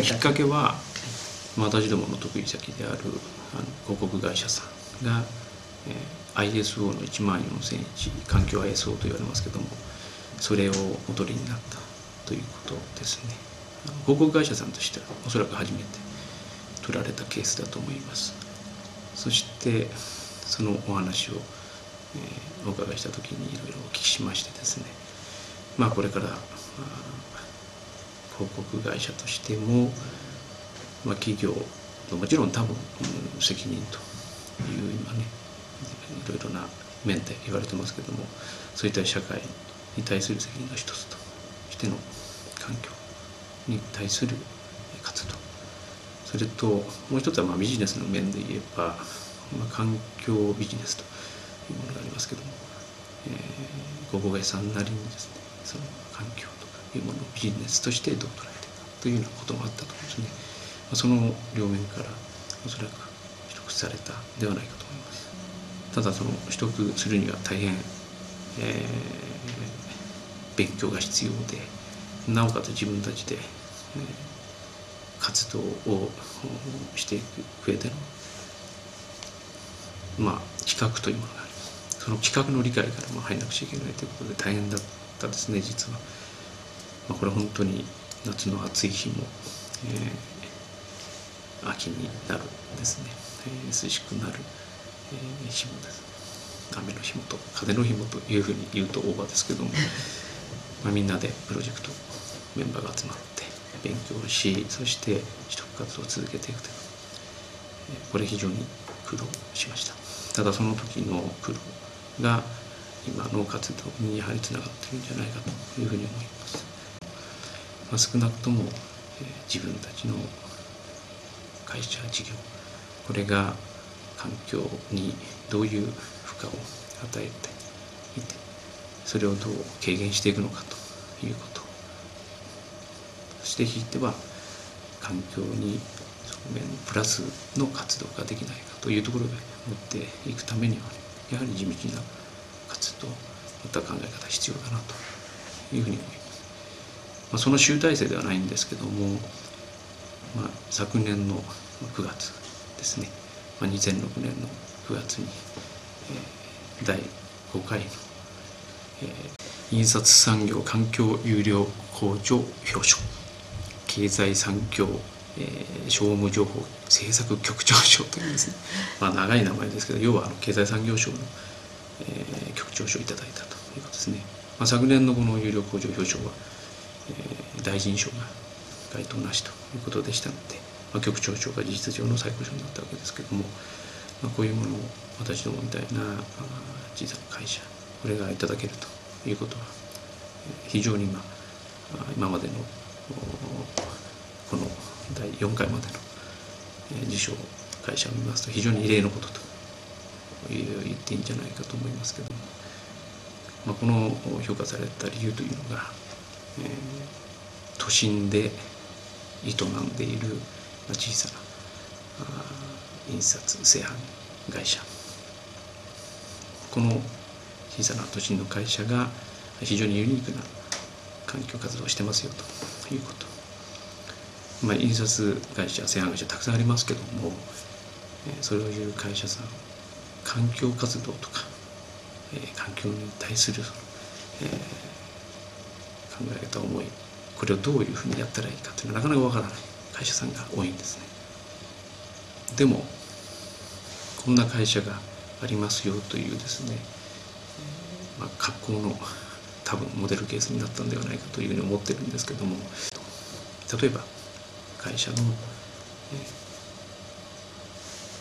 きっかけは、私どもの得意先であるあの広告会社さんが、えー、ISO の1万4001環境 ISO と言われますけどもそれをお取りになったということですね。広告会社さんとしてはおそらく初めて取られたケースだと思います。そしてそのお話を、えー、お伺いした時にいろいろお聞きしましてですね。まあこれから広告会社としても、まあ、企業のもちろん多分、うん、責任という今ねいろいろな面で言われてますけどもそういった社会に対する責任の一つとしての環境に対する活動。それともう一つはまあビジネスの面で言えば、まあ、環境ビジネスというものがありますけども、えー、広告会社さんなりにですねその環境いうものをビジネスとしてどう捉えていくかというようなこともあったと思うんですね。その両面からおそらく取得されたではないかと思います。ただその取得するには大変、えー、勉強が必要でなおかつ自分たちで、えー、活動をしていく上でのまあ企画というものがありますその企画の理解からも入らなくちゃいけないということで大変だったですね実は、まあ、これ本当に夏の暑い日も、えー、秋になるですね、えー、涼しくなる、えー、日もです。雨の日もと風の日もというふうに言うとオーバーですけどもまあ、みんなでプロジェクトメンバーが集まって勉強しそして取得活動を続けていくというこれ非常に苦労しました。ただその時の苦労が今の活動にやはりつながっているんじゃないかというふうに思います、まあ、少なくとも、えー、自分たちの会社事業これが環境にどういう負荷を与えていてそれをどう軽減していくのかということそしてひいては環境に側面プラスの活動ができないかというところで持っていくためには、やはり地道な活動また考え方必要だなというふうに思います。まあ、その集大成ではないんですけども、まあ、昨年の9月ですね、まあ、2006年の9月に、えー、第5回のえー、印刷産業環境有料工場表彰経済産業、えー、商務情報政策局長賞というですね、まあ、長い名前ですけど要はあの経済産業省の、えー、局長賞をいただいたということですね、まあ、昨年のこの有料工場表彰は、えー、大臣賞が該当なしということでしたので、まあ、局長賞が事実上の最高賞になったわけですけども、まあ、こういうものを私どもみたいな小さな会社これがいただけるということは非常に今今までのこの第4回までの受賞会社を見ますと非常に異例のことと言っていいんじゃないかと思いますけども、まあ、この評価された理由というのが、都心で営んでいる小さな印刷製版会社この小さな都心の会社が非常にユニークな環境活動をしてますよということ。まあ、印刷会社、製版会社たくさんありますけども、そういう会社さん、環境活動とか、環境に対する、えー、考え方、思い、これをどういうふうにやったらいいかというのはなかなかわからない会社さんが多いんですね。でも、こんな会社がありますよというですね、まあ、格好の多分モデルケースになったんではないかというふうに思ってるんですけども例えば会社の、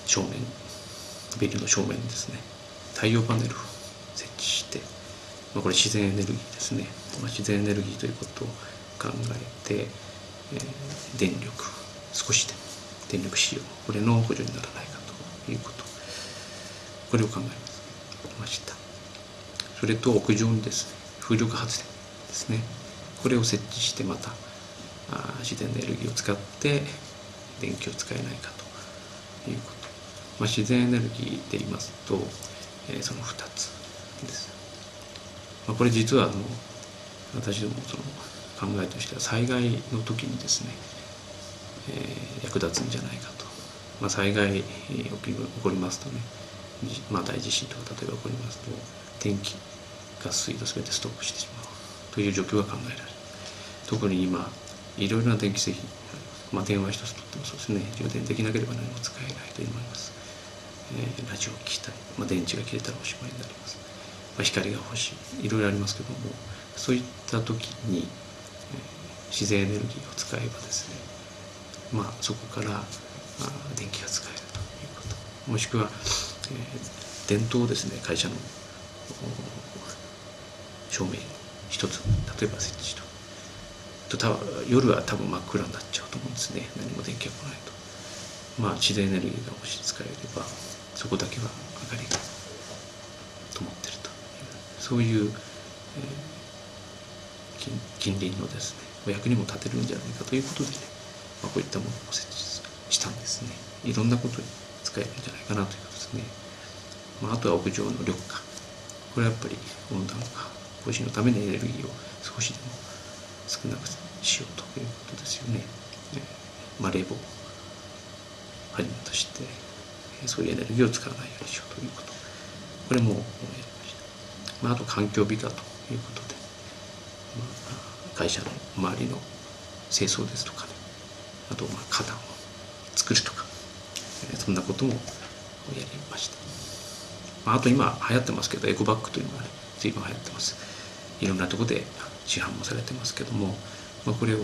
正面ビルの正面にですね太陽パネルを設置して、まあ、これ自然エネルギーですね、ま、自然エネルギーということを考えて、えー、電力少しでも電力使用これの補助にならないかということ。これを考えました。それと屋上にですね風力発電ですね。これを設置してまたあ自然エネルギーを使って電気を使えないかということ、まあ、自然エネルギーで言いますと、えー、その2つです、まあ、これ実はあの私どもその考えとしては災害の時にですねえー、役立つんじゃないかと、まあ、災害、えー、起こりますとね、まあ、大地震とか例えば起こりますと電気ガス水道全てストップしてしまうという状況が考えられる。特に今いろいろな電気製品まあ、電話一つとってもそうですね充電できなければ何も使えないというのもあります、えー、ラジオを聞きたい、まあ、電池が切れたらおしまいになります、まあ、光が欲しい。いろいろありますけどもそういった時に、自然エネルギーを使えばですねまあそこから、電気が使えるということ。もしくは、えー、電灯ですね会社の照明一つ例えば設置と。と夜は多分真っ暗になっちゃうと思うんですね。何も電気が来ないと。まあ自然エネルギーがもし使えればそこだけは明かりが灯ってるというそういう、えー、近隣のですねお役にも立てるんじゃないかということでね、まあ、こういったものを設置したんですね。いろんなことに使えるんじゃないかなということですね、まあ、あとは屋上の緑化。これはやっぱり温暖化防止のためにエネルギーを少しでも少なくしようということですよね。まあ、冷房はじめとしてそういうエネルギーを使わないようにしようということ。これもやりました、まあ、あと環境美化ということで、まあ、会社の周りの清掃ですとかね。あとまあ花壇を作るとかそんなこともやりました、まあ、あと今流行ってますけどエコバッグというのがね随分流行ってます。いろんなとこで市販もされてますけども、まあ、これを、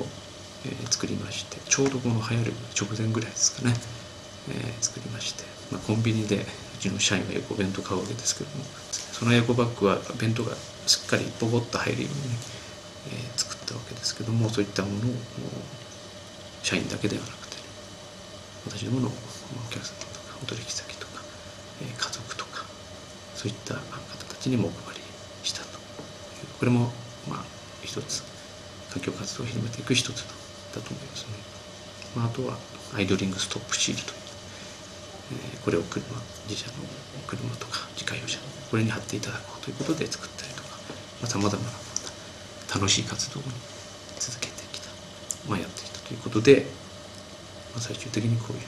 えー、作りましてちょうどこの流行る直前ぐらいですかね、えー、作りまして、まあ、コンビニでうちの社員がよくお弁当買うわけですけどもそのエコバッグは弁当がしっかりボボッと入るように、ねえ、作ったわけですけどもそういったものを社員だけではなくて、ね、私どものお客様とかお取引先とか、え、家族とかそういった方たちにもお配りしたと。これもまあ一つ環境活動を広めていく一つだと思いますね、まあ、あとはアイドリングストップシールド、え、これを車自社の車とか自家用車これに貼っていただこうということで作ったりとかさまざ、まな楽しい活動を続けてきた、まあ、やってきたということで、まあ、最終的にこういう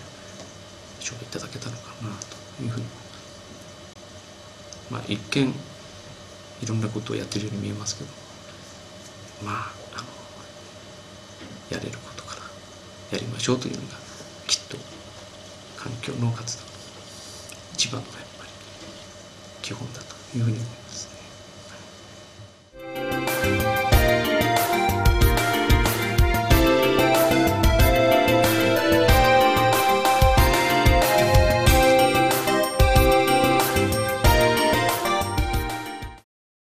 賞をいただけたのかなというふうにま。あ、一見いろんなことをやってるように見えますけどまああのやれることからやりましょうというのがきっと環境の活動一番のやっぱり基本だというふうに思いますね。